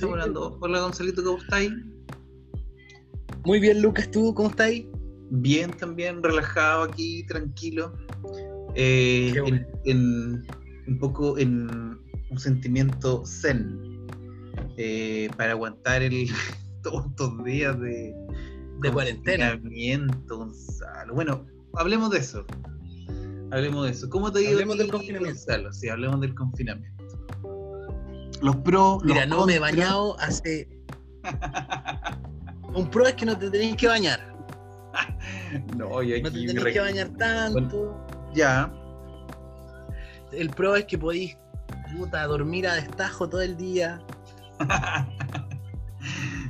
estamos hablando. Hola Gonzalito, ¿cómo estáis? Muy bien, Lucas, ¿tú cómo estás? Bien, también, relajado aquí, tranquilo. Eh, bueno. en, en- un poco en un sentimiento zen eh, para aguantar el, todos estos días de, De cuarentena. confinamiento, Gonzalo. Bueno, hablemos de eso. Hablemos de eso. ¿Cómo te ido Hablemos del confinamiento. Gonzalo? Sí, hablemos del confinamiento. Los pros, Mira, los no me he bañado hace. Un pro es que no te tenés que bañar. No, y No te aquí tenés que bañar tanto. Ya. El pro es que podís puta, dormir a destajo todo el día.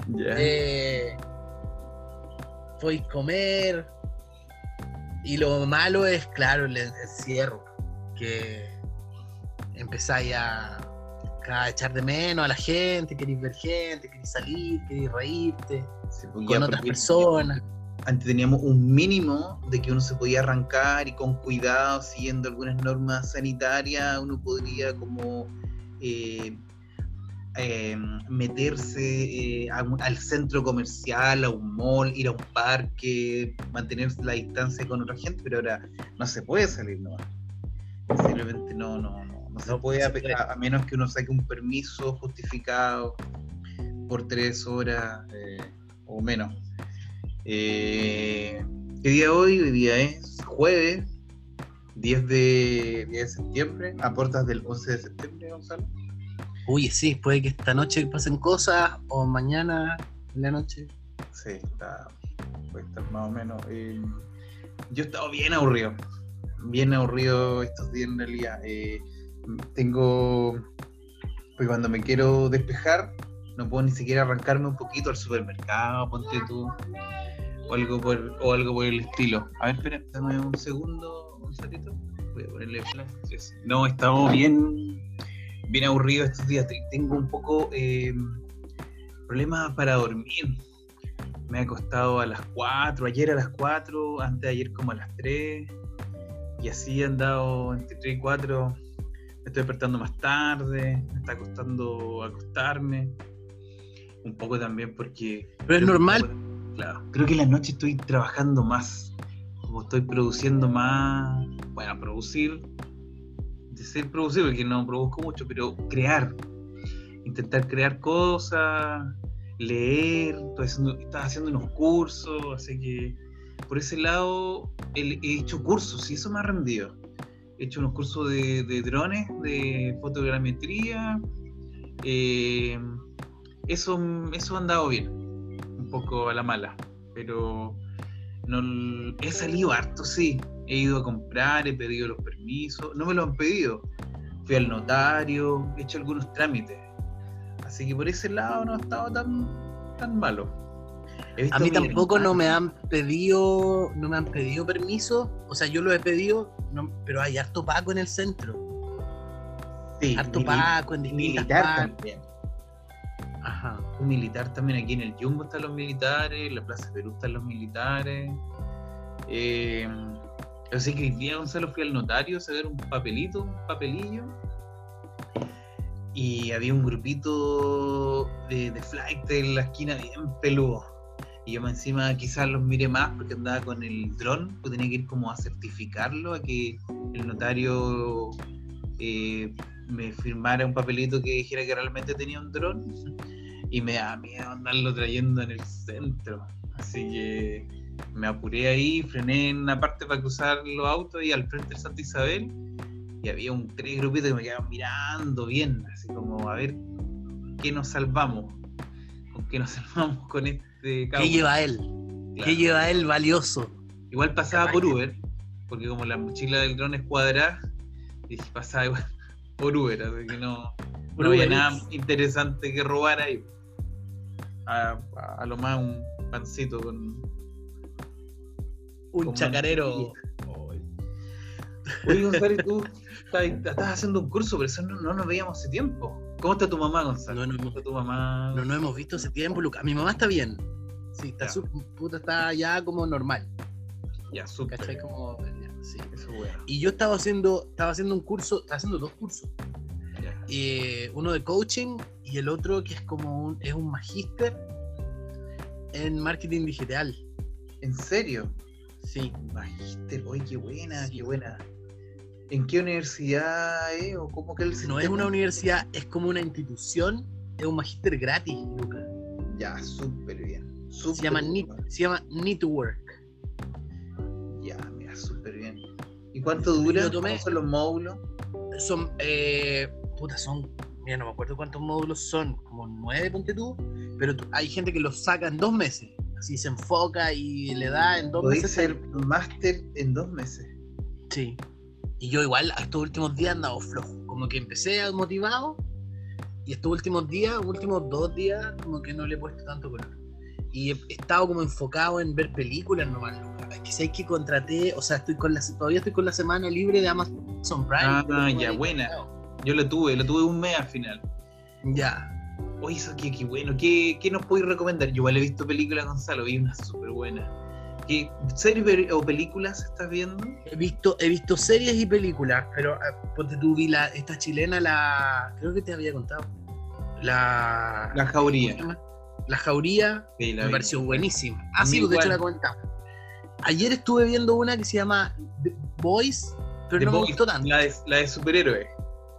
ya. Eh, podéis comer. Y lo malo es, claro, el encierro. Que empezáis a, a echar de menos a la gente, queréis ver gente, queréis salir, queréis reírte Sí, pues con otras personas. Antes teníamos un mínimo de que uno se podía arrancar y con cuidado, siguiendo algunas normas sanitarias, uno podría como eh, eh, meterse eh, a un- al centro comercial, a un mall, ir a un parque, mantener la distancia con otra gente, pero ahora no se puede salir nomás. Simplemente no, no, no, se puede, a, a menos que uno saque un permiso justificado por tres horas eh, o menos. Eh, ¿Qué día hoy? Hoy día es jueves, 10 de, 10 de septiembre, a puertas del 11 de septiembre, Gonzalo. Uy, sí, puede que esta noche pasen cosas o mañana en la noche. Sí, está, puede estar más o menos. eh, yo he estado bien aburrido, bien aburrido estos días en realidad. Eh, tengo, pues cuando me quiero despejar, no puedo ni siquiera arrancarme un poquito al supermercado, ponte tú, o algo por, o algo por el estilo. A ver, espera, dame un segundo, Gonzalito. Voy a ponerle flash. No, estamos bien, bien aburridos estos días. Te- Tengo un poco eh, problemas para dormir. Me ha acostado a las 4, ayer a las 4, antes de ayer como a las 3. Y así he andado entre 3 y 4. Estoy despertando más tarde, me está costando acostarme. Un poco también porque... Pero es normal. Claro, creo que en la noche estoy trabajando más, como estoy produciendo más, bueno, producir, decir producir, porque no produzco mucho, pero crear, intentar crear cosas, leer, estoy haciendo, unos cursos, así que por ese lado el- he hecho cursos y eso me ha rendido. He hecho unos cursos de, de drones, de fotogrametría, eh, eso, eso ha andado bien un poco a la mala, pero no he salido harto, sí. He ido a comprar, he pedido los permisos, no me lo han pedido. Fui al notario, he hecho algunos trámites. Así que por ese lado no ha estado tan, tan malo. A mí tampoco no me han pedido, no me han pedido permiso. O sea, yo lo he pedido, no- pero hay harto paco en el centro. Sí, Harto paco en distintas militar partes. también. Ajá. Un militar también aquí en el Jumbo están los militares, en la Plaza Perú están los militares. Eh, así que hoy día Gonzalo fui al notario a sacar un papelito, un papelillo. Y había un grupito de, de flight en la esquina bien peludo. Y yo encima quizás los miré más porque andaba con el dron, pues tenía que ir como a certificarlo, a que el notario eh, me firmara un papelito que dijera que realmente tenía un dron. Y me da miedo andarlo trayendo en el centro. Así que me apuré ahí, frené en una parte para cruzar los autos y al frente de Santa Isabel. Y había un tres grupitos que me quedaban mirando bien, así como a ver qué nos salvamos, qué nos salvamos con este ¿Qué caucho. lleva él? Claro. ¿Qué lleva él valioso? Igual pasaba por Uber, porque como la mochila del dron es cuadrada, dije pasaba igual por Uber, así que no, había nada interesante que robar ahí. A, lo más un pancito con. Un con chacarero. mantequilla. Oye, Gonzalo, ¿y tú estás, estás haciendo un curso, pero eso no, no nos veíamos hace tiempo. ¿Cómo está tu mamá, Gonzalo? No, no, ¿Cómo no. está tu mamá? No nos hemos visto hace tiempo, Lucas. Mi mamá está bien. Sí, está, Ya. su- puta, está ya como normal. Ya, súper. ¿Cachai? Como, ya, sí. Eso bueno. Y yo estaba haciendo, estaba haciendo un curso, estaba haciendo dos cursos. Ya. eh, uno de coaching y el otro que es como un, es un magíster en marketing digital. ¿En serio? Sí. Magíster, oye, qué buena, qué buena. ¿En qué universidad es? ¿O cómo que el No es una universidad, es como una institución, es un magíster gratis, Lucas. Ya, súper bien. Se llama. Need, se llama Network. Ya, mira, súper bien. ¿Y cuánto dura? Tomé- ¿Cómo son los módulos? Son, eh, puta, son, mira, no me acuerdo cuántos módulos son, como nueve, ponte tú, pero hay gente que los saca en dos meses. Así se enfoca y le da en dos Podéis meses. ser máster en dos meses. Sí. Y yo igual estos últimos días he andado flojo. Como que empecé motivado y estos últimos días, últimos dos días, como que no le he puesto tanto color. Y he estado como enfocado en ver películas nomás. Es que sé que contraté, o sea, estoy con la, todavía estoy con la semana libre de Amazon Prime. Ah, ya, buena. Yo lo tuve, lo tuve un mes al final. Ya. Oye, eso qué, qué bueno. ¿Qué, qué nos podéis recomendar? Yo igual he visto películas, Gonzalo, vi una súper buena. ¿Qué serie pe- o películas estás viendo? He visto, he visto series y películas, pero ah, ponte tú, vi la, esta chilena, la. Creo que te había contado. La. La Jauría. La Jauría. Sí, la me vi. pareció buenísima. Ah, sí, de hecho la comentaba. Ayer estuve viendo una que se llama The Boys, pero The no me Boys, gustó tanto. La de, la de superhéroes.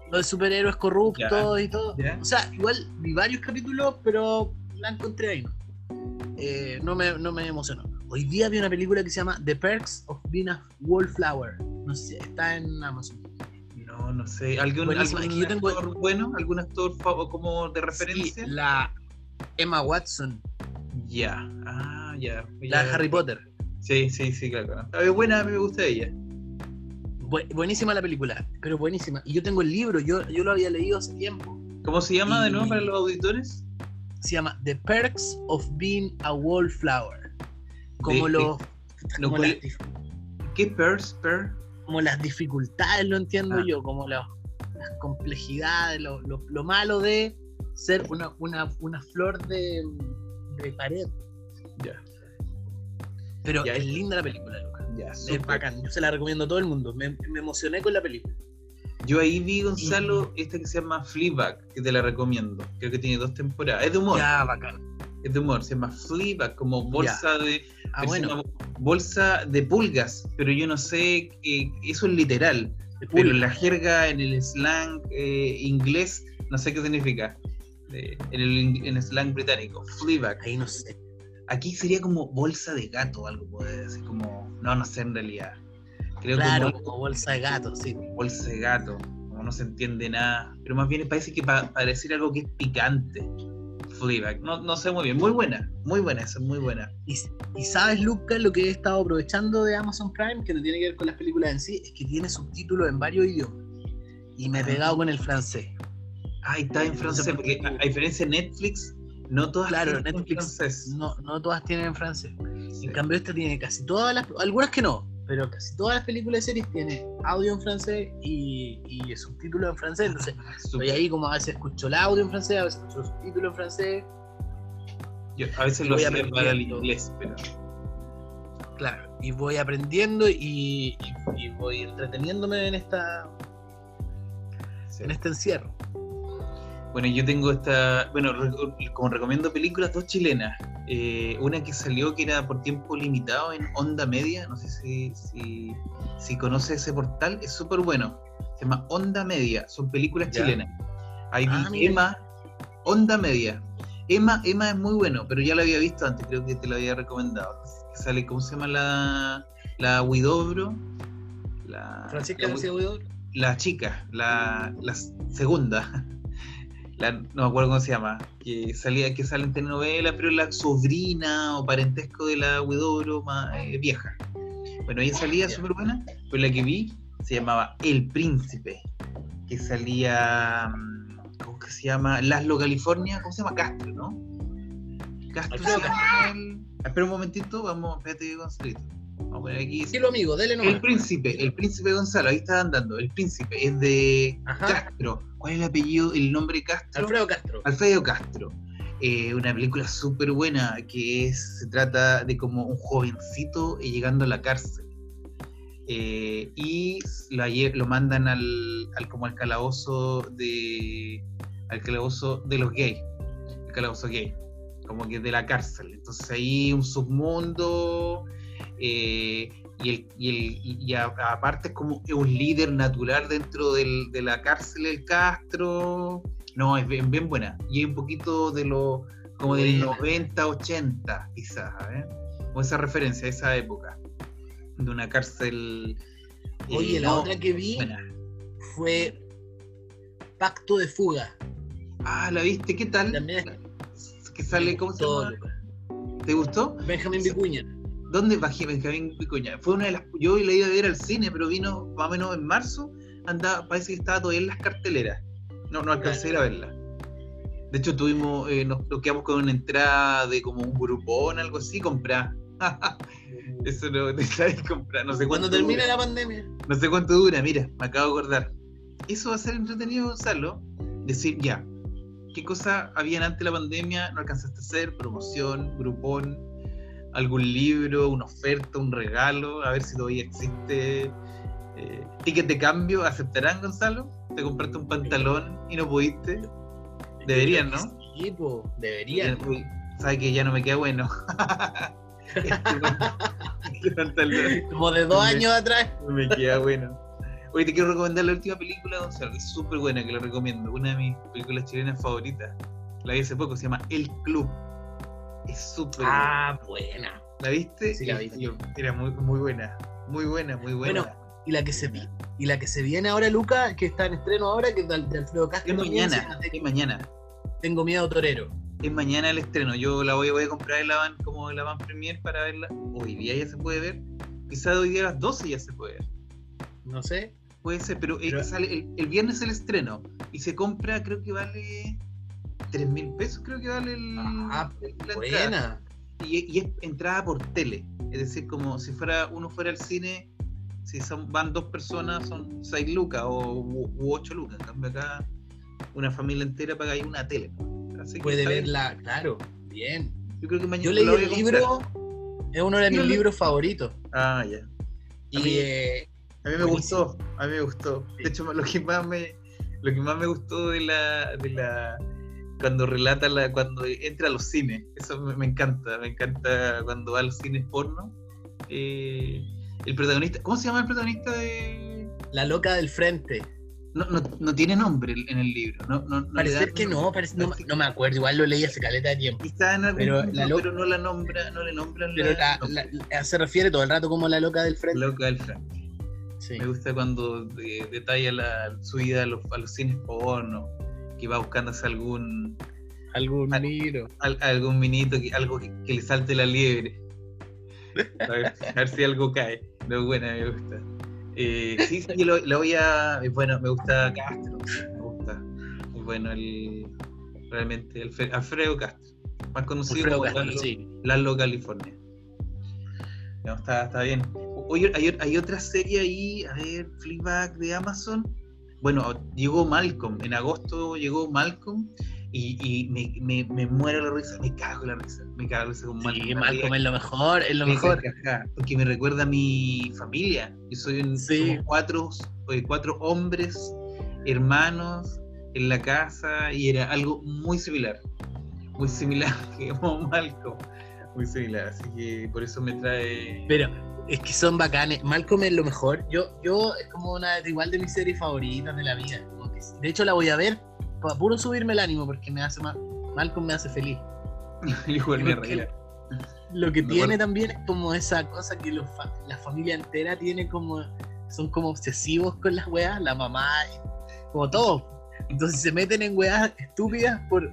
Lo de superhéroes corruptos y todo. O sea, igual vi varios capítulos, pero la encontré ahí. ¿no? Eh, no, me, no me emocionó. Hoy día vi una película que se llama The Perks of Being a Wallflower. No sé, está en Amazon. No, no sé. ¿Algún, algún que yo tengo- actor bueno? ¿Algún actor como de Sí, referencia? la Emma Watson, Ya. Ah, ya. la de Ya. Harry Potter. Sí, sí, sí, claro. Es buena, a mí me gusta ella. Bu- buenísima la película, pero buenísima. Y yo tengo el libro, yo, yo lo había leído hace tiempo. ¿Cómo se llama de nuevo para los auditores? Se llama The Perks of Being a Wallflower. Como, De- los, como, ¿cuál- las, ¿Qué pers, per? como las dificultades, lo entiendo Ah. yo, como la- las complejidades, lo, lo- lo malo de ser una, una, una flor de, de pared. Ya. Pero es linda la película, Lucas. Ya, Es bacán, yo se la recomiendo a todo el mundo. Me, me emocioné con la película. Yo ahí vi, Gonzalo, esta que se llama Fleabag, que te la recomiendo. Creo que tiene dos temporadas. Es de humor. Ya, bacán. Es de humor. Se llama Fleabag, como bolsa de. Ah, bueno, bolsa de pulgas. Pero yo no sé. eh, eso es literal. Pero en la jerga, en el slang eh, inglés, no sé qué significa. Eh, en, el, en el slang británico. Fleabag. Ahí no sé. Aquí sería como bolsa de gato, algo puede decir. Como. No, no sé en realidad. Creo Claro, como como bolsa de gato, sí. bolsa de gato, como no se entiende nada, pero más bien parece que para decir algo que es picante. Fleabag, no, no sé muy bien, muy buena, muy buena, esa, muy buena. Y, y sabes, Lucas, lo que he estado aprovechando de Amazon Prime, que no tiene que ver con las películas en sí, es que tiene subtítulos en varios idiomas. Y me he pegado con el francés. Ah, está en francés, porque a, a diferencia de Netflix, no todas Claro, tienen en Netflix francés. no, no todas tienen en francés. Sí. En cambio, esta tiene casi todas las, algunas que no, pero casi todas las películas y series tiene audio en francés y, y subtítulos en francés. Entonces, estoy ahí como a veces escucho el audio en francés, a veces escucho los subtítulos en francés. Yo a veces lo voy hacía para el inglés, pero Claro, y voy aprendiendo y, y- y voy entreteniéndome en esta sí. en este encierro. Bueno, yo tengo esta, bueno, como recomiendo películas, dos chilenas. Eh, una que salió que era por tiempo limitado en Onda Media, no sé si, si, si conoce ese portal, es súper bueno. Se llama Onda Media, son películas Ya. chilenas. Ahí Ah. Emma, Onda Media. Emma, Emma es muy bueno, pero ya lo había visto antes, creo que te lo había recomendado. Sale, ¿cómo se llama la, la Huidobro? La, Francisca la García Huidobro. la chica, la, la segunda, la, no me acuerdo cómo se llama, que salía, que sale en telenovela, pero la sobrina o parentesco de la más eh, vieja. Bueno, ella salía súper buena, pero la que vi se llamaba El Príncipe, que salía, mm, ¿cómo que se llama? Laszlo California, ¿cómo se llama? Castro, ¿no? Castro se llama el- Espera un momentito, vamos, espérate, Gonzalito. Vamos a poner aquí. Cielo amigo, dele nomás. El príncipe, el príncipe Gonzalo, ahí está andando. El príncipe es de Ajá. Castro. ¿Cuál es el apellido, el nombre Castro? Alfredo Castro. Alfredo Castro. Eh, una película súper buena que es, se trata de como un jovencito eh, llegando a la cárcel. eh, y lo, mandan al, al- como al calabozo de al calabozo de los gays, el calabozo gay, como que de la cárcel. Entonces ahí un submundo eh, y, el, y, el- y- aparte es como un líder natural dentro del- de la cárcel el Castro. No, es bien, bien buena. Y es un poquito de lo como del Buena. 90, 80, quizás, ¿eh? O esa referencia a esa época. De una cárcel. eh, Oye, la no, otra que vi buena. fue Pacto de Fuga. Ah, ¿la viste? ¿Qué tal? También Que sale, ¿cómo se llama? ¿Te gustó? Benjamín Vicuña. ¿Dónde bajé Benjamín Vicuña? Fue una de las. Yo la iba a ver al cine, pero vino más o menos en marzo. Andaba, parece que estaba todavía en las carteleras. No, no alcancé a ir a verla. De hecho, tuvimos, eh, nos, nos quedamos con una entrada de como un grupón, algo así, comprar. Eso no te sabes comprar, no sé Cuando cuánto termine dura. la pandemia. No sé cuánto dura, mira, me acabo de acordar. Eso va a ser entretenido, Gonzalo. Decir, ya, ¿qué cosa habían antes de la pandemia? No alcanzaste a hacer, promoción, grupón, algún libro, una oferta, un regalo, a ver si todavía existe. Eh, ticket de cambio, ¿aceptarán, Gonzalo? ¿Te compraste un pantalón y no pudiste? Deberían, ¿no? Sí, deberían. Uy, Sabe que ya no me queda bueno. Este pantalón. Como de dos años atrás. No me queda bueno. Oye, te quiero recomendar la última película, Gonzalo, que es súper buena, que la recomiendo. Una de mis películas chilenas favoritas. La vi hace poco, se llama El Club. Es súper Ah, buena. ¿La viste? sí la vi. Era muy, muy buena. Muy buena, muy buena. Bueno, Y la que se vi- y la que se viene ahora, Luca, que está en estreno ahora, que es de, Alfredo Castro. es mañana, es mañana. Tengo miedo torero. Es mañana el estreno. Yo la voy, voy a comprar en la van, como en la van premier para verla. Hoy día ya se puede ver. Quizá hoy día a las 12 ya se puede ver. No sé. Puede ser, pero, Pero- sale el, el viernes el estreno. Y se compra, creo que vale 3 mil pesos, creo que vale el, Ah, el- la entrada. buena. Y, y es entrada por tele. Es decir, como si fuera uno fuera al cine, si son, van dos personas, son 6 lucas o, u, 8 lucas. En cambio acá, una familia entera paga ahí una tele. Así que Puede verla, claro. Bien. Yo creo que mañana Yo leí el libro, es uno de mis libros favoritos. Ah, ya. Y eh, A mí me Buenísimo. gustó, a mí me gustó. De hecho, lo que más me, lo que más me gustó de la, de la cuando relata la, cuando entra a los cines, eso me, me encanta, me encanta cuando va a los cines porno. Eh, el protagonista, ¿cómo se llama el protagonista de? La loca del frente. No, no, no tiene nombre en el libro, no, no, no dan que no, parece- no, Parece no me acuerdo, igual lo leí hace caleta de tiempo. Quizá en algún Pero la no la nombra, no le nombran Pero la- nombre. la- se refiere todo el rato como la loca del frente. loca del frente. Sí. Me gusta cuando detalla la, su ida a los, a los cines porno, que va buscándose algún Algún al- algún minito, que, algo que, que le salte la liebre. A ver, a ver si algo cae. No, buena, me gusta. Eh, sí, sí, lo, lo voy a. es Bueno, me gusta Castro. Me gusta. Muy bueno el. Realmente, Alfre- Alfredo Castro. Más conocido Alfredo como Castro, Lalo, sí. Lalo California. No, está, está bien. Oye, hay, hay otra serie ahí, a ver, Fleabag de Amazon. Bueno, llegó Malcolm. En agosto llegó Malcolm y, y me, me, me muero la risa. Me cago en la risa. Me cago en la risa con Malcolm. Sí, Malcolm es lo mejor, es lo mejor. porque me recuerda a mi familia. Yo soy un, Sí. somos cuatro, eh, cuatro hombres, hermanos, en la casa, y era algo muy similar. Muy similar que Malcolm. Muy similar, así que por eso me trae. Pero es que son bacanes. Malcolm es lo mejor. Yo, yo es como una igual de mis series favoritas de la vida. Que- de hecho, la voy a ver para puro subirme el ánimo porque me hace más. Malcolm me hace feliz. Igual me Porque reía. Lo que Me tiene acuerdo. también es como esa cosa que los fa- la familia entera tiene como. Son como obsesivos con las weas, la mamá, como todo. Entonces se meten en weas estúpidas por.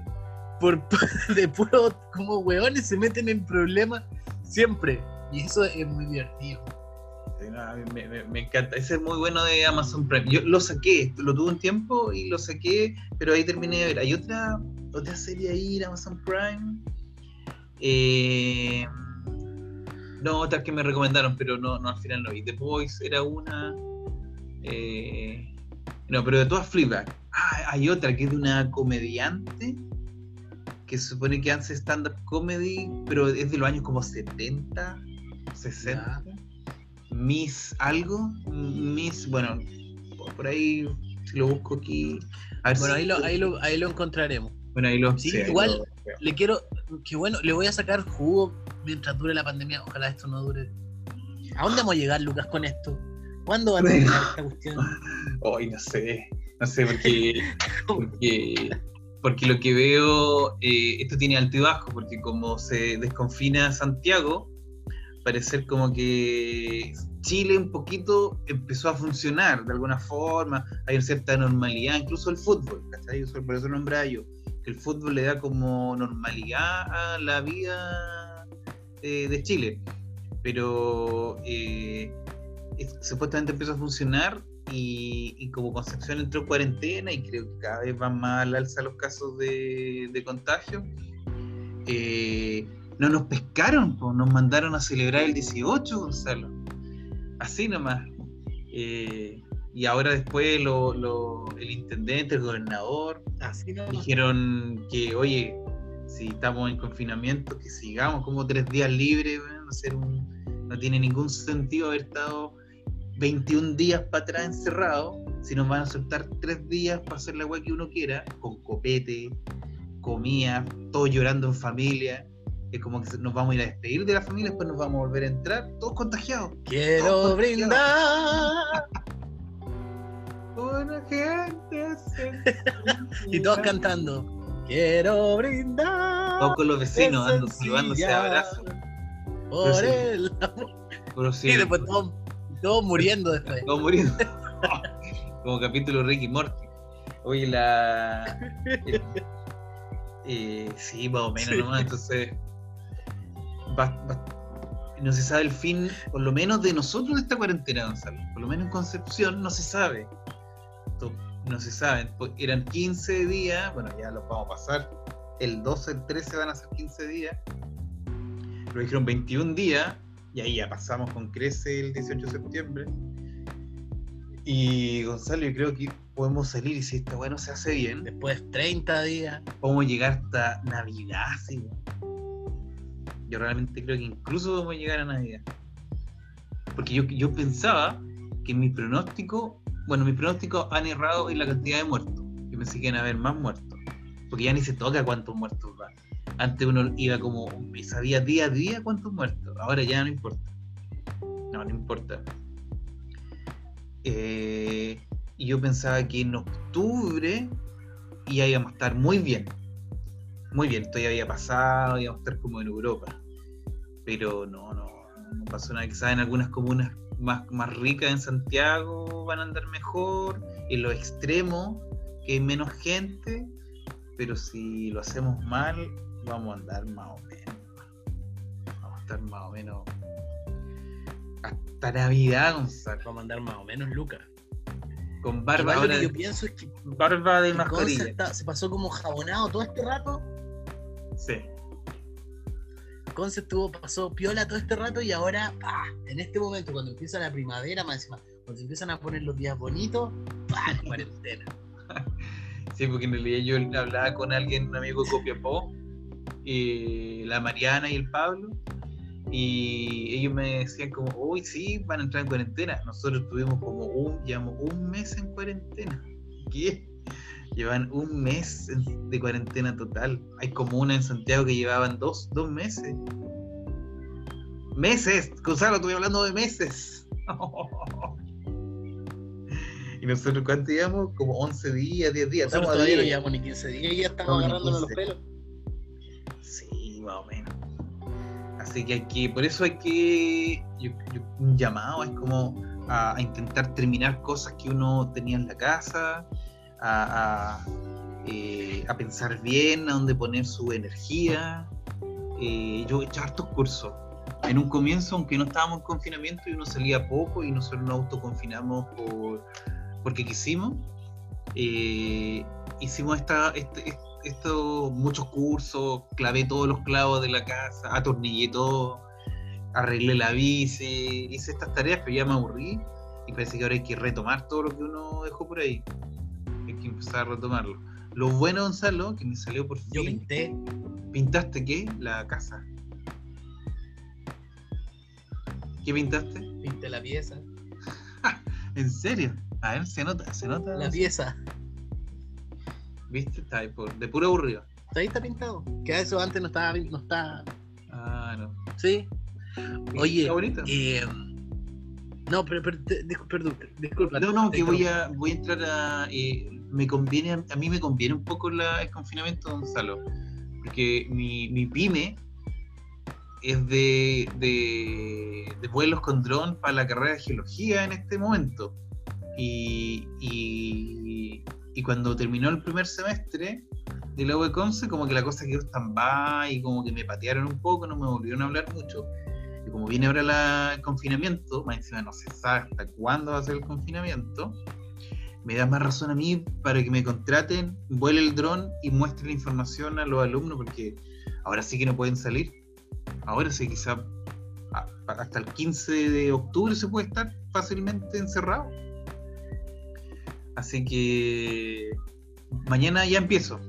por de puro como weones se meten en problemas siempre. Y eso es muy divertido. Me, me- me encanta. Ese es muy bueno de Amazon Prime. Yo lo saqué, lo tuve un tiempo y lo saqué, pero ahí terminé de ver. Hay otra, otra serie ahí en Amazon Prime. Eh, no, otras que me recomendaron, pero no, no al final no vi. The Boys era una. eh, no, pero de todas Fleabag. Ah, hay otra que es de una comediante que se supone que hace stand-up comedy, pero es de los años como 70, 60. Miss algo, Miss, bueno, por ahí, si lo busco aquí. bueno, ahí, lo, ahí, lo, ahí lo encontraremos. Bueno, ahí lo Sí, igual le quiero, que bueno, le voy a sacar jugo mientras dure la pandemia. Ojalá esto no dure. ¿A dónde vamos a llegar, Lucas, con esto? ¿Cuándo va a terminar esta cuestión? Hoy no sé, no sé, porque, porque, porque lo que veo, eh, esto tiene alto y bajo, porque como se desconfina Santiago, parecer como que Chile un poquito empezó a funcionar de alguna forma, hay una cierta normalidad, incluso el fútbol, ¿cachai? Por eso nombraba yo, que el fútbol le da como normalidad a la vida eh, de Chile. Pero eh, supuestamente empezó a funcionar y, como Concepción entró en cuarentena y creo que cada vez van más al alza los casos de, contagio. Eh, no nos pescaron, nos mandaron a celebrar el 18, Gonzalo. Así nomás. Eh, y ahora después el intendente, el gobernador, Así dijeron que, oye, si estamos en confinamiento, que sigamos como tres días libres, no tiene ningún sentido haber estado 21 días para atrás encerrado, si nos van a soltar tres días para hacer la weá que uno quiera, con copete, comida, todos llorando en familia es como que nos vamos a ir a despedir de la familia, después nos vamos a volver a entrar, todos contagiados. Quiero brindar. Buena gente. y todos cantando. Quiero brindar. Todos con los vecinos dando, llevándose abrazos. Por el amor. y después todos, muriendo después. Todos muriendo. como capítulo Ricky Morty. Oye, la. Eh, sí, más o menos nomás. Entonces, no se sabe el fin, por lo menos de nosotros de esta cuarentena, Gonzalo. Por lo menos en Concepción no se sabe. No se sabe. Pues, eran 15 días, bueno, ya los vamos a pasar. El 12, el 13 van a ser 15 días. Lo dijeron 21 días, y ahí ya pasamos con Crece el 18 de septiembre. Y Gonzalo, yo creo que podemos salir y si esta bueno se hace bien. Después 30 días. Podemos llegar hasta Navidad, sí. Yo realmente creo que incluso vamos a llegar a Navidad. Porque yo, yo pensaba que mi pronóstico, bueno, mis pronósticos han errado en la cantidad de muertos. Yo pensé que iban a haber más muertos. Porque ya ni se toca cuántos muertos va. Antes uno iba como, sabía día a día cuántos muertos. Ahora ya no importa. No, no importa. Eh, y yo pensaba que en octubre íbamos a estar muy bien muy bien, esto ya había pasado, íbamos a estar como en Europa. Pero no, no, no pasó nada. Quizás en algunas comunas más, más ricas en Santiago van a andar mejor, en los extremos, que hay menos gente, pero si lo hacemos mal, vamos a andar más o menos. Vamos a estar más o menos hasta Navidad, Gonzalo. Vamos a andar más o menos, Lucas. Con barba. lo que yo pienso es que barba de mascarilla. Se pasó como jabonado todo este rato Sí. Conce estuvo, pasó piola todo este rato y ahora, en este momento, cuando empieza la primavera, más encima, cuando se empiezan a poner los días bonitos, ¡pah! cuarentena. sí, porque en realidad yo hablaba con alguien, un amigo de Copiapó, y la Mariana y el Pablo, y ellos me decían como, uy, sí, van a entrar en cuarentena. Nosotros tuvimos como un, llevamos un mes en cuarentena. ¿Qué? Llevan un mes de cuarentena total. Hay como una en Santiago que llevaban dos, dos meses. Meses, Gonzalo, estoy hablando de meses. y nosotros, ¿cuánto llevamos? Como 11 días, 10 días. Nosotros todavía no llevamos ni 15 días y ya estamos agarrándonos los pelos. Sí, más o menos. Así que hay que, por eso hay que, un llamado es como a, a intentar terminar cosas que uno tenía en la casa, eh, a, pensar bien a dónde poner su energía. Eh, yo he hecho hartos cursos. En un comienzo, aunque no estábamos en confinamiento y uno salía poco y nosotros nos autoconfinamos por, porque quisimos, eh, hicimos esta, este, muchos cursos, clavé todos los clavos de la casa, atornillé todo, arreglé la bici, hice estas tareas, pero ya me aburrí y parece que ahora hay que retomar todo lo que uno dejó por ahí empezar a retomarlo. Lo bueno, Gonzalo, que me salió por fin. Yo pinté. ¿Pintaste qué? La casa. ¿Qué pintaste? Pinté la pieza. ¿En serio? A ver, se nota, se nota. La pieza. ¿Viste? Está ahí por, de puro aburrido. Ahí está pintado. Que eso antes no estaba. No está... Ah, no. Sí. Oye, está bonito. eh, no, pero, pero te- disculpa. No, no, que voy a, voy a entrar a. eh, me conviene, a mí me conviene un poco la- el confinamiento, Gonzalo. Porque mi, mi pyme es de, de, vuelos con dron para la carrera de geología en este momento. Y, y, cuando terminó el primer semestre de la UE Conce, como que la cosa quedó stand-by y como que me patearon un poco, no me volvieron a hablar mucho. Y como viene ahora la- el confinamiento, más encima no se sabe hasta cuándo va a ser el confinamiento, me da más razón a mí para que me contraten, vuele el dron y muestre la información a los alumnos, porque ahora sí que no pueden salir. Ahora sí, quizá hasta el 15 de octubre se puede estar fácilmente encerrado. Así que mañana ya empiezo.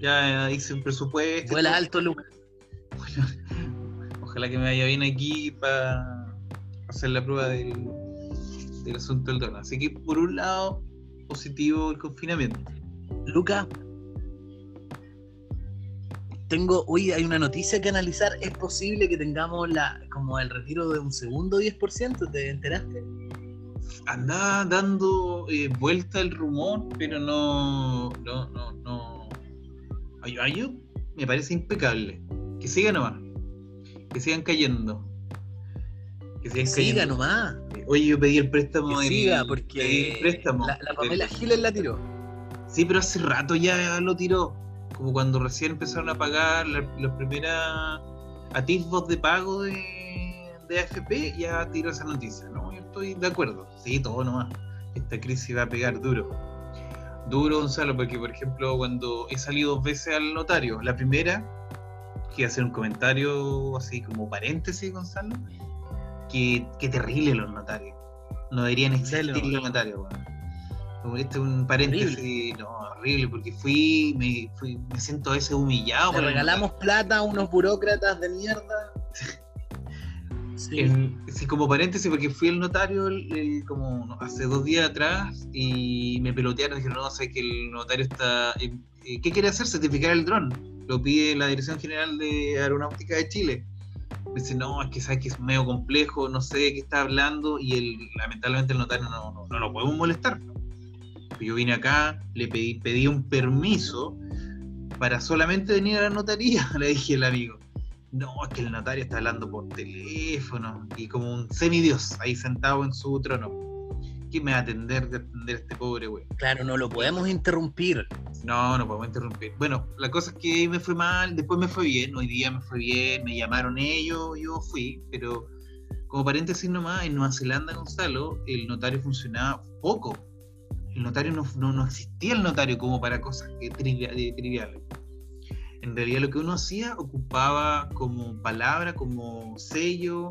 Ya hice un presupuesto. Vuela alto, Lucas. Ojalá que me vaya bien aquí para hacer la prueba del, del asunto del dron. Así que por un lado, positivo el confinamiento. Lucas. Tengo, hoy hay una noticia que analizar. ¿Es posible que tengamos la como el retiro de un segundo 10%? ¿Te enteraste? Andaba dando eh, vuelta el rumor, pero no. No, no, no. Ay, ay, yo- me parece impecable. Que siga nomás. Que sigan cayendo. Que Siga nomás. Oye, yo pedí el préstamo. Que siga, porque el préstamo. la, la Pamela Giles la tiró. Sí, pero hace rato ya lo tiró. Como cuando recién empezaron a pagar los primeros atisbos de pago de, de AFP, ya tiró esa noticia. No, yo estoy de acuerdo. Sí, todo nomás. Esta crisis va a pegar duro. Duro, Gonzalo, porque por ejemplo, cuando he salido dos veces al notario, la primera, que hacer un comentario así como paréntesis, Gonzalo, que, que terrible los notarios. No deberían existir Delo. los notarios, weón. Como Este es un paréntesis, no, horrible, porque fui, me, fui, me siento a veces humillado. Le regalamos plata a unos burócratas de mierda. Sí. Sí, como paréntesis, porque fui al notario el- el- como hace dos días atrás y me pelotearon. Dijeron, no, sé que el notario está. eh, eh, ¿Qué quiere hacer? Certificar el dron. Lo pide la Dirección General de Aeronáutica de Chile. Dice, no, es que sabes que es medio complejo, no sé de qué está hablando y el, lamentablemente el notario no, no, lo podemos molestar. Yo vine acá, le pedí, pedí un permiso para solamente venir a la notaría, le dije al amigo. No, es que el notario está hablando por teléfono y como un semidios ahí sentado en su trono. ¿Quién me va a atender de atender a este pobre güey? Claro, no lo podemos interrumpir. No, no podemos interrumpir. Bueno, la cosa es que me fue mal, después me fue bien, hoy día me fue bien, me llamaron ellos, yo fui, pero como paréntesis nomás, en Nueva Zelanda, Gonzalo, el notario funcionaba poco. El notario no, no, no existía el notario como para cosas que de- triviales. En realidad lo que uno hacía ocupaba como palabra, como sello,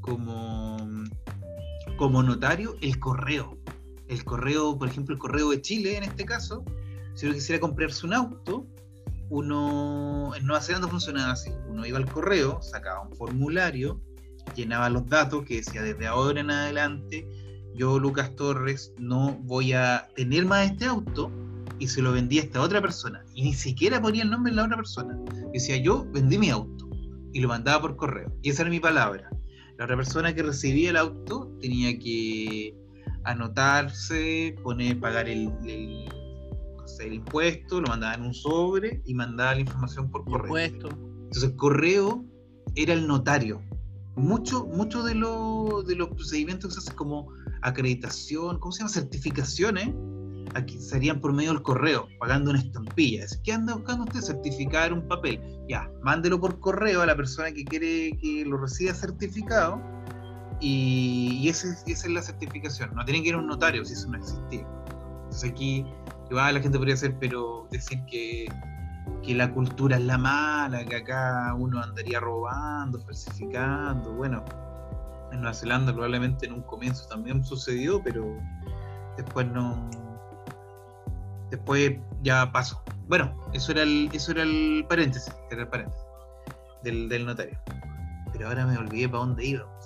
como, como notario, el correo. El correo, por ejemplo, el correo de Chile en este caso, si uno quisiera comprarse un auto, uno en Nueva Zelanda funcionaba así. Uno iba al correo, sacaba un formulario, llenaba los datos que decía desde ahora en adelante, yo Lucas Torres no voy a tener más este auto y se lo vendía a esta otra persona. Y ni siquiera ponía el nombre de la otra persona. Decía yo vendí mi auto y lo mandaba por correo. Y esa era mi palabra. La otra persona que recibía el auto tenía que anotarse, poner, pagar el, el, impuesto, lo mandaba en un sobre y mandaba la información por correo. Impuesto. Entonces el correo era el notario. Mucho, mucho de, lo- de los procedimientos que se hacen como acreditación, ¿cómo se llama? Certificaciones, aquí serían por medio del correo, pagando una estampilla. Es, ¿Qué anda buscando usted? Certificar un papel. Ya, mándelo por correo a la persona que quiere que lo reciba certificado y, esa es la certificación. No tiene que ir a un notario si eso no existía. Entonces aquí igual la gente podría hacer, pero decir que, que la cultura es la mala, que acá uno andaría robando, falsificando. Bueno, en Nueva Zelanda probablemente en un comienzo también sucedió, pero después no. Después ya pasó. Bueno, eso era el, eso era el paréntesis, era el paréntesis del, del notario. Pero ahora me olvidé para dónde iba.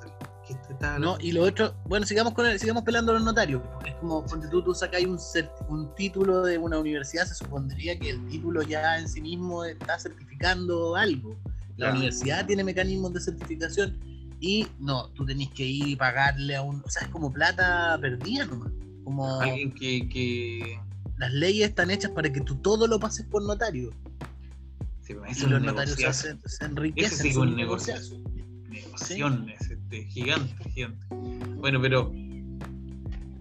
No, y lo otro, bueno, sigamos con el, sigamos pelando a los notarios. Es como cuando tú, tú sacas un, un título de una universidad, se supondría que el título ya en sí mismo está certificando algo. La universidad tiene mecanismos de certificación y no, tú tenés que ir y pagarle a un. O sea, es como plata perdida nomás. Como alguien que, que... Las leyes están hechas para que tú todo lo pases por notario. Sí, y los notarios se, se, enriquecen. Ese sí, un negocio. Negociación, este, gigante, gigante. Bueno, pero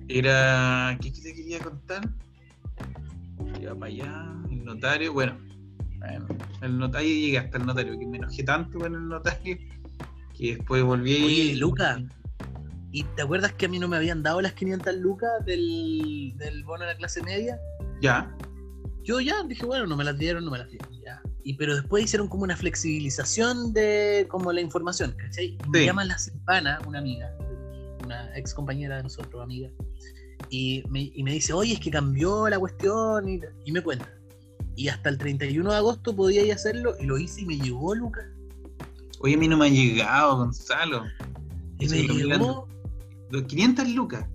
era. ¿Qué te quería contar? Iba para allá, el notario. Bueno, bueno el notario llegué hasta el notario, que me enojé tanto con el notario que después volví. Oye, Luca, ¿y te acuerdas que a mí no me habían dado las 500 lucas del, del bono de la clase media? Ya. Yo ya dije, bueno, no me las dieron, no me las dieron, ya. Y, pero después hicieron como una flexibilización de como la información, ¿cachai? Y me llama la Silvana, una amiga, una ex compañera de nosotros, amiga, y me, y me dice, oye, es que cambió la cuestión, y, y me cuenta. Y hasta el 31 de agosto podía hacerlo, y lo hice y me llegó, Lucas. Oye, a mí no me ha llegado, Gonzalo. ¿Y me llegó? 500 lucas.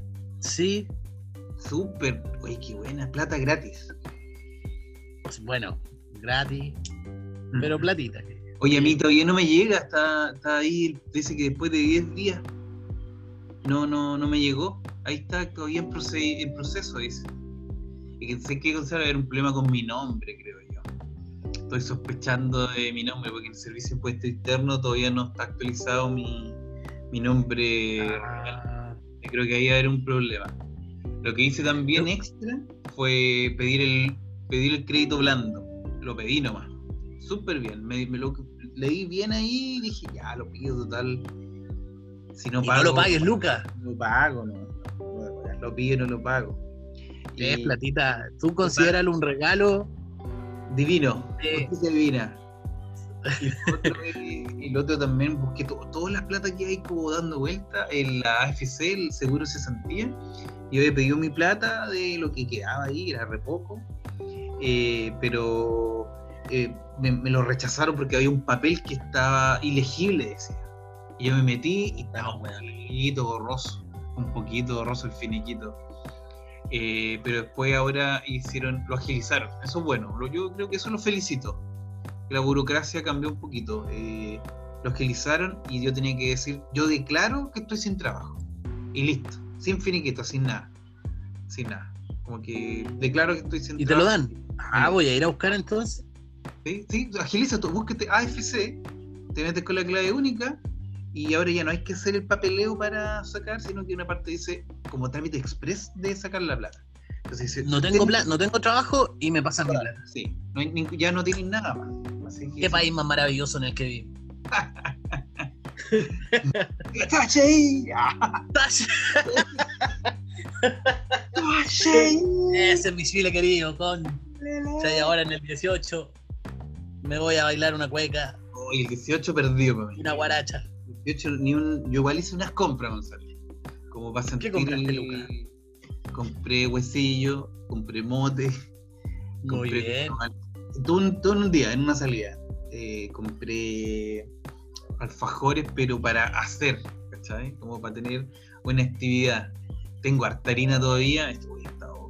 Sí. Súper. Oye, qué buena. Plata gratis. Bueno, gratis. Pero platita. Oye, a mí todavía no me llega. Está, está ahí. Dice que después de 10 días. No, no, no me llegó. Ahí está todavía en, en proceso, dice. Y que sé que Gonzalo era un problema con mi nombre, creo yo estoy sospechando de mi nombre, porque en el servicio de impuesto interno todavía no está actualizado mi, mi nombre. Ah. Creo que ahí va a haber un problema. Lo que hice también extra fue pedir el, pedir el crédito blando. Lo pedí nomás. Súper bien. Me, lo leí bien ahí y dije, ya, lo pido total. Si no pago. no lo pagues, Lucas. No lo pago, no. no, lo pido no lo pago. Es platita. Tú consideras un regalo Divino, divina. Y el, otro, también busqué todas las plata que hay como dando vuelta en la AFC, el seguro se sentía. Yo había pedido mi plata de lo que quedaba ahí, era re poco. Eh, pero eh, me, lo rechazaron porque había un papel que estaba ilegible, decía. Y yo me metí y estaba un poquito borroso, un poquito borroso el finiquito. Eh, pero después ahora hicieron, lo agilizaron. Eso es bueno. Yo creo que eso lo felicito. La burocracia cambió un poquito. Eh, lo agilizaron y yo tenía que decir, yo declaro que estoy sin trabajo. Y listo. Sin finiquito, sin nada. Sin nada. Como que declaro que estoy sin trabajo. ¿Y te lo dan? Ah, voy a ir a buscar entonces. Sí, sí, agiliza tú, búsquete AFC, te metes con la clave única y ahora ya no hay que hacer el papeleo para sacar, sino que una parte dice como trámite express de sacar la plata. Entonces no tengo no tengo trabajo y me pasan mi plata. Sí, ya no tienen nada más. Qué país más maravilloso en el que vivo. Ese es mi chile querido, con. Y ahora en el 18 me voy a bailar una cueca. Hoy el 18 perdido para Una guaracha ni un, yo igual hice unas compras, Gonzalo. Como para sentir ¿Qué compraste, Lucas? Compré huesillo, compré mote. Muy bien. Todo un, todo un día, en una salida. Eh, compré alfajores, pero para hacer, ¿cachai? Como para tener buena actividad. Tengo hartarina todavía. Estoy estado,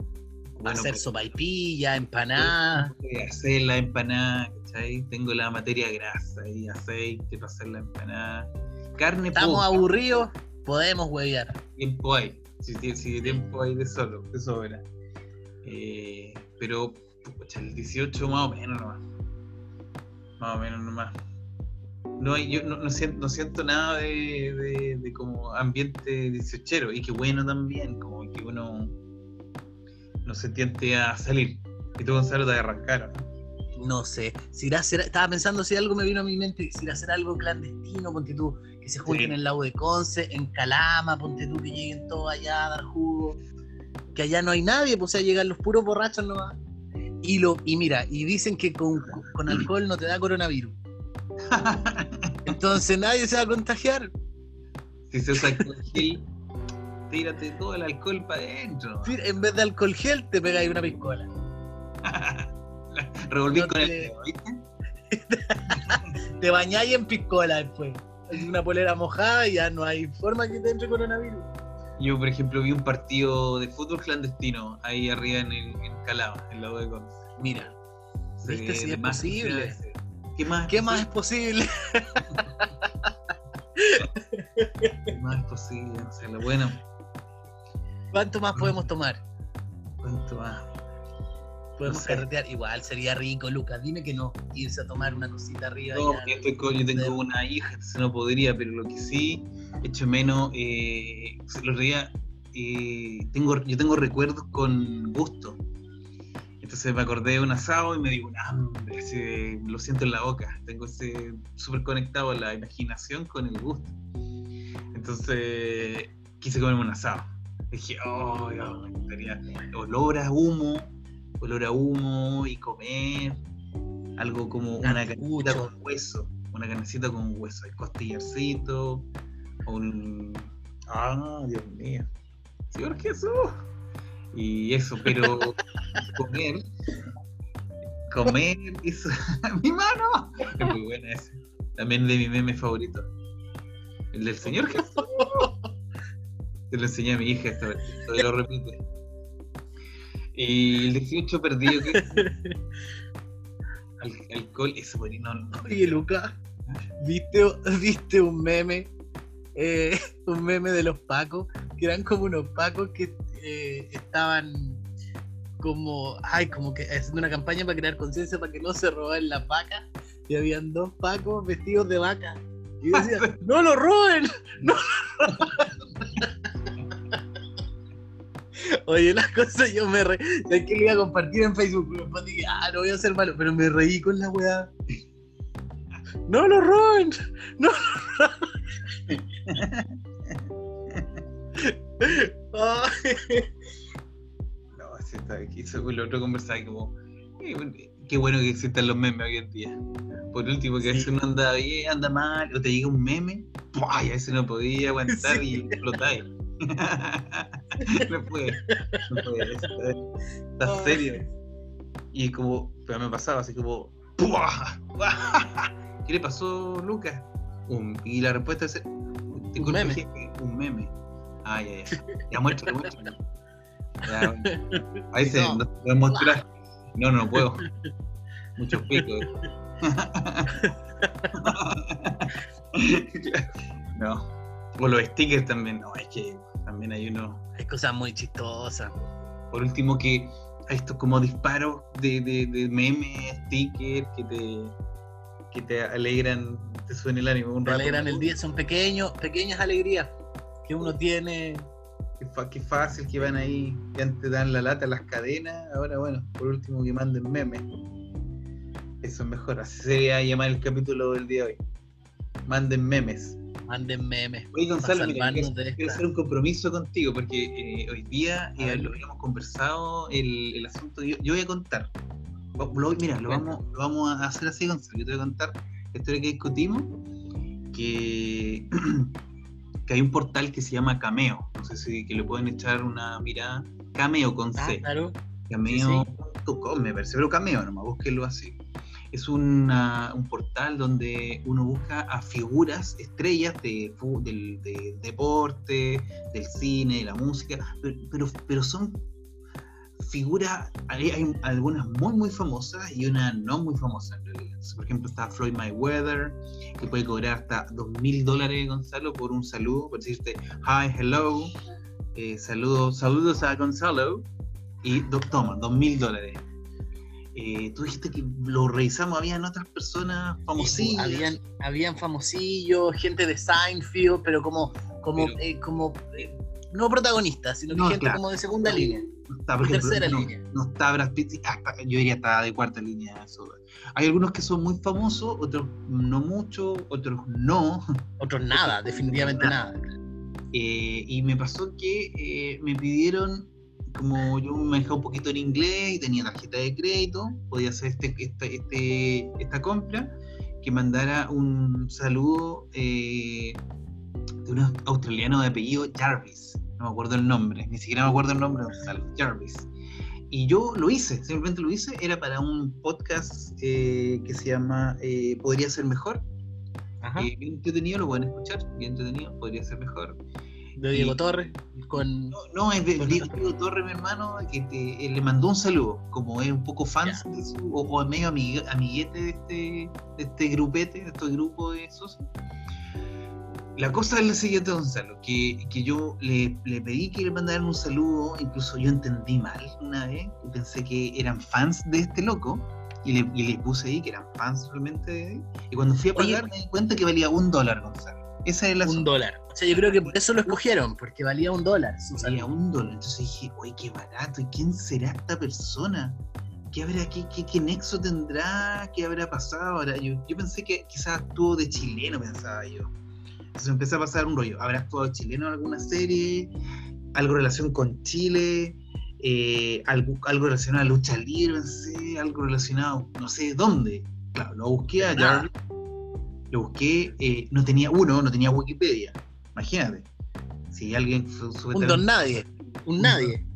bueno, hacer sopaipilla, empanada. Hacer la empanada, ¿cachai? Tengo la materia grasa y aceite para hacer la empanada carne Estamos aburridos, podemos huevear. Tiempo hay, si, si, tiempo hay de solo, de sobra. Eh, pero, pucha, el 18 más o menos nomás. Más o menos nomás. No, yo no, siento, no siento nada de, de, como ambiente 18 y qué bueno también, como que uno no se tiente a salir. Y tú, Gonzalo, te arrancaron. No sé, si irá a ser, estaba pensando si algo me vino a mi mente, si irá a ser algo clandestino, porque tú, que se junten en el lago de Conce, en Calama, ponte tú que lleguen todos allá a dar jugo, que allá no hay nadie, pues o sea, llegan los puros borrachos nomás. Y, lo, y mira, y dicen que con, alcohol no te da coronavirus. Entonces nadie se va a contagiar. Si se usa alcohol gel, tírate todo el alcohol para adentro. En vez de alcohol gel, te pegáis una piscola. Revolví con el ¿viste? te bañáis en piscola después. una polera mojada y ya no hay forma que te entre coronavirus. Yo, por ejemplo, vi un partido de fútbol clandestino ahí arriba en, el, en Calama, en la de Conce. Mira, ¿viste si es posible? ¿Qué más? ¿Qué más es posible? ¿Qué más es posible? O sea, lo bueno. ¿Cuánto más podemos tomar? ¿Cuánto más? Podemos carretear. Igual sería rico, Lucas. Dime que no. Irse a tomar una cosita arriba. No, yo, estoy, yo tengo una hija, entonces no podría, pero lo que sí, hecho menos, eh, los días, eh, tengo, yo tengo recuerdos con gusto. Entonces me acordé de un asado y me digo un hambre, lo siento en la boca. Tengo ese súper conectado la imaginación con el gusto. Entonces quise comerme un asado. Dije, oh, me gustaría olor a humo, olor a humo y comer algo como una canecita con hueso, una canecita con hueso, el costillarcito, un... Ah, Dios mío. Señor Jesús y eso, pero comer, comer, eso, mi mano, es muy buena ese. También de mi meme favorito. El del Señor Jesús. Te lo enseñé a mi hija esta vez, todavía lo repite. Y el 18 perdido, ¿qué? Al, alcohol, eso, no, no. Oye, Lucas, ¿viste, ¿viste un meme? Eh, un meme de los pacos, que eran como unos pacos que eh, estaban como, ay, como que haciendo una campaña para crear conciencia para que no se roben las vacas. Y habían dos pacos vestidos de vaca. Y yo decía, ¡no lo roben! ¡No lo roben! Oye, las cosas yo me reí. Es que lo iba a compartir en Facebook, pero dije, ah, no voy a ser malo, pero me reí con la weá. ¡No lo roben! ¡No lo roben! está aquí. El otro conversaba como, qué bueno que existan los memes hoy en día. Por último, que a veces uno anda bien, anda mal, o te llega un meme, ¡ay! a veces no podía aguantar y explotáis. no puede, no puede, está, serio. Y como, pero me pasaba así como, ¿qué le pasó, Lucas? y la respuesta es, un meme. Un meme. Ah, ya, ya. Ya muestra, muestra. Ya, ahí se no. no mostrar. No, no puedo. Muchos picos. no. O los stickers también. No, es que también hay uno. Hay cosas muy chistosas. Por último, que hay estos como disparos de, de, de memes, stickers que te, que te alegran, te suena el ánimo. Un te alegran el día, son pequeños, pequeñas alegrías que uno tiene. Qué, fácil que van ahí, que antes dan la lata a las cadenas, ahora bueno, por último que manden memes. Eso es mejor, así sería llamar el capítulo del día de hoy. Manden memes. Manden memes. Oye, Gonzalo, quiero, hacer un compromiso contigo, porque eh, hoy día eh, lo habíamos conversado, el, el asunto, yo, yo, voy a contar. mira, lo vamos, lo vamos a hacer así, Gonzalo. Yo te voy a contar la historia que discutimos, que que hay un portal que se llama Cameo. No sé si que le pueden echar una mirada. Cameo con ah, C. claro. Cameo.com, me parece, pero Cameo nomás, búsquenlo así. Es una, un portal donde uno busca a figuras, estrellas de, del, deporte, del cine, de la música, pero, pero son figuras, hay, algunas muy muy famosas y una no muy famosa Por ejemplo, está Floyd Mayweather, que puede cobrar hasta dos mil dólares, Gonzalo, por un saludo, por decirte hi, hello, eh, saludos, saludos a Gonzalo, y toma, dos mil dólares. Eh, tú dijiste que lo revisamos, habían otras personas famosillas. habían, habían famosillos, gente de Seinfeld, pero como, como, eh, como no protagonistas, sino que gente como de segunda línea. No está, por ejemplo, tercera línea. No está Brad Pitt, yo diría está de cuarta línea. Eso. Hay algunos que son muy famosos, otros no mucho, otros no. Otros nada, definitivamente nada. Eh, y me pasó que eh, me pidieron, como yo me manejaba un poquito en inglés y tenía tarjeta de crédito, podía hacer este, este, esta compra, que mandara un saludo eh, de un australiano de apellido Jarvis no me acuerdo el nombre, ni siquiera me acuerdo el nombre Jarvis. Y yo lo hice, simplemente lo hice, era para un podcast eh, que se llama eh, Podría ser mejor. Eh, bien entretenido, lo pueden escuchar, bien entretenido, podría ser mejor. De Diego Torres, con... No, no, es de Diego, Torres, mi hermano, que te, le mandó un saludo, como es un poco fan de su, o, o, medio amiguete de este, de este grupete, de este grupo de socios. La cosa es la siguiente, Gonzalo, que, que yo le, le, pedí que le mandaran un saludo, incluso yo entendí mal una vez, pensé que eran fans de este loco, y le, y le puse ahí que eran fans realmente de él, y cuando fui a pagar Oye, me di cuenta que valía un dólar, Gonzalo. Esa es la Un dólar. O sea, yo creo que por eso lo escogieron, porque valía un dólar. Valía un dólar. Entonces dije, oye, qué barato, ¿y quién será esta persona? ¿Qué habrá, qué, qué, qué nexo tendrá? ¿Qué habrá pasado ahora? Yo, yo pensé que quizás actuó de chileno, pensaba yo. Entonces empecé a pasar un rollo. ¿Habrá actuado chileno en alguna serie? ¿Algo en relación con Chile? Eh, algo, algo relacionado a lucha libre, algo relacionado, no sé dónde. Claro, lo busqué a Jarvis, lo busqué, eh, no tenía uno, no tenía Wikipedia. Imagínate. Si alguien. Su, su un don nadie. Un nadie.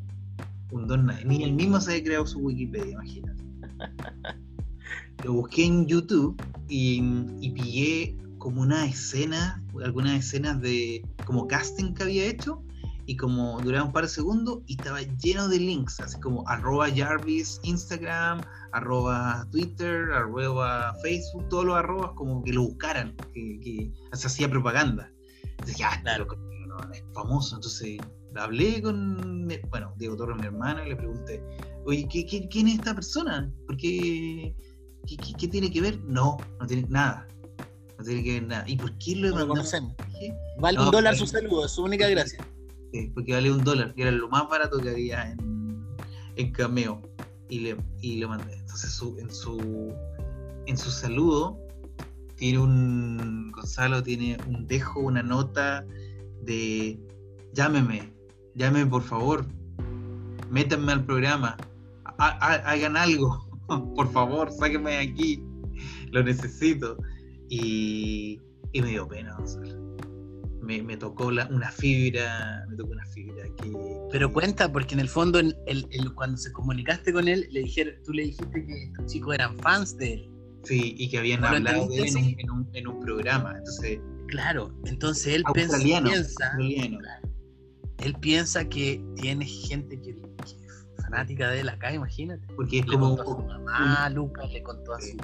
Un don nadie. Ni él mismo se había creado su Wikipedia, imagínate. lo busqué en YouTube y, y pillé como una escena, algunas escenas de como casting que había hecho y como duraba un par de segundos y estaba lleno de links, así como arroba Jarvis Instagram, arroba Twitter, arroba Facebook, todos los arrobas como que lo buscaran, que, que se hacía propaganda. Entonces, ya, claro. no, no, es famoso, entonces hablé con, bueno, Diego Torres, mi hermana, y le pregunté, oye, ¿qué, qué, quién es esta persona? ¿Por qué, qué, qué, tiene que ver? No, no tiene nada. No tiene que ver nada. ¿Y por qué lo, no conocemos? Vale no, un dólar su saludo, es su única gracia. Sí, porque vale un dólar, que era lo más barato que había en, en Cameo. Y le, y le mandé. Entonces su, en su en su saludo tiene un Gonzalo tiene un dejo, una nota de llámeme, llámeme por favor, métanme al programa, hagan algo, por favor, sáquenme de aquí, lo necesito. Y, y me dio pena, Gonzalo me, me tocó la, una fibra, me tocó una fibra que, Pero cuenta, porque en el fondo, el, el, cuando se comunicaste con él, le dijeron, tú le dijiste que estos chicos eran fans de él. Sí, y que habían hablado de él en un, en, un, en un, programa. Entonces, claro, entonces él australiano, piensa, australiano. Él piensa que tiene gente que, que, es fanática de él acá, imagínate. Porque es le como contó a su mamá, un, Lucas le contó a, su,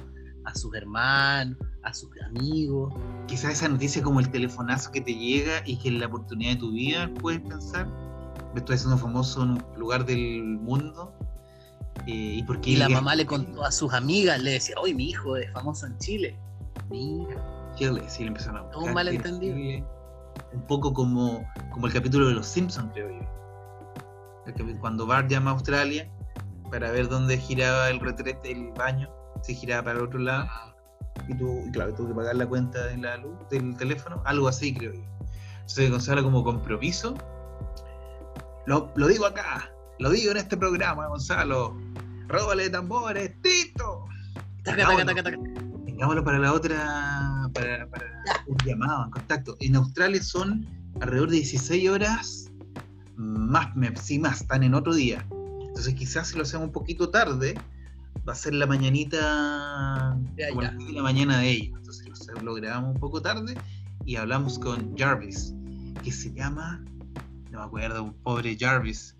a sus hermanos, a sus amigos. Quizás esa noticia como el telefonazo que te llega y que es la oportunidad de tu vida, puedes pensar. Me estoy haciendo famoso en un lugar del mundo. Eh, ¿Y, por qué y la mamá le contó a sus amigas, le decía, hoy mi hijo es famoso en Chile. Mira. Chile, sí, le empezaron a buscar. Un malentendido. Chile, un poco como, como el capítulo de Los Simpsons, creo yo. Cuando Bart llama a Australia para ver dónde giraba el retrete, el baño, se giraba para el otro lado y tú, claro, tuve que pagar la cuenta de la luz, del teléfono, algo así creo yo. Entonces Gonzalo como compromiso, lo, lo digo acá, lo digo en este programa, Gonzalo, róbale tambores, Tito. Taca, taca, taca, Tengámoslo para la otra, para, para un llamado, en contacto. En Australia son alrededor de 16 horas, más, sí, más, están en otro día. Entonces quizás si lo hacemos un poquito tarde, va a ser la mañanita, ya, como ya. la mañana de ellos. Entonces lo, lo, grabamos un poco tarde y hablamos con Jarvis, que se llama, no me acuerdo, un pobre Jarvis.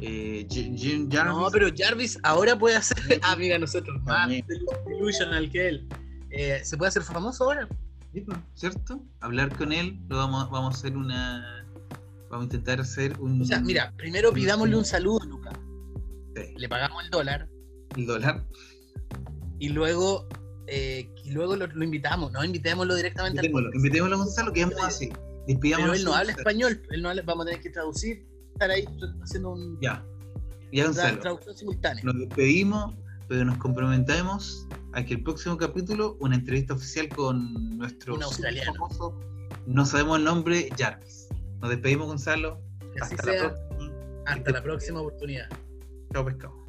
Eh, Jim Jarvis. No, pero Jarvis ahora puede hacer, ah, mira, nosotros, más delusional que él. Eh, ¿Se puede hacer famoso ahora? ¿Cierto? Hablar con él, lo vamos, vamos a hacer una. Vamos a intentar hacer un. O sea, mira, primero pidámosle un saludo, Luca. Sí. Le pagamos el dólar, el dólar. Y luego, eh, y luego lo, lo, invitamos, no invitémoslo directamente invitémoslo, al Invitémoslo a Gonzalo, quedamos así. Pero él no habla español, él no habla, vamos a tener que traducir, estar ahí haciendo un. Ya. Ya, Gonzalo. Traducción simultánea. Nos despedimos, pero nos comprometemos a que el próximo capítulo, una entrevista oficial con nuestro un australiano. famoso, no sabemos el nombre, Jarvis. Nos despedimos, Gonzalo. Que Hasta, la, próxima. Hasta la próxima oportunidad. Chao, pescado.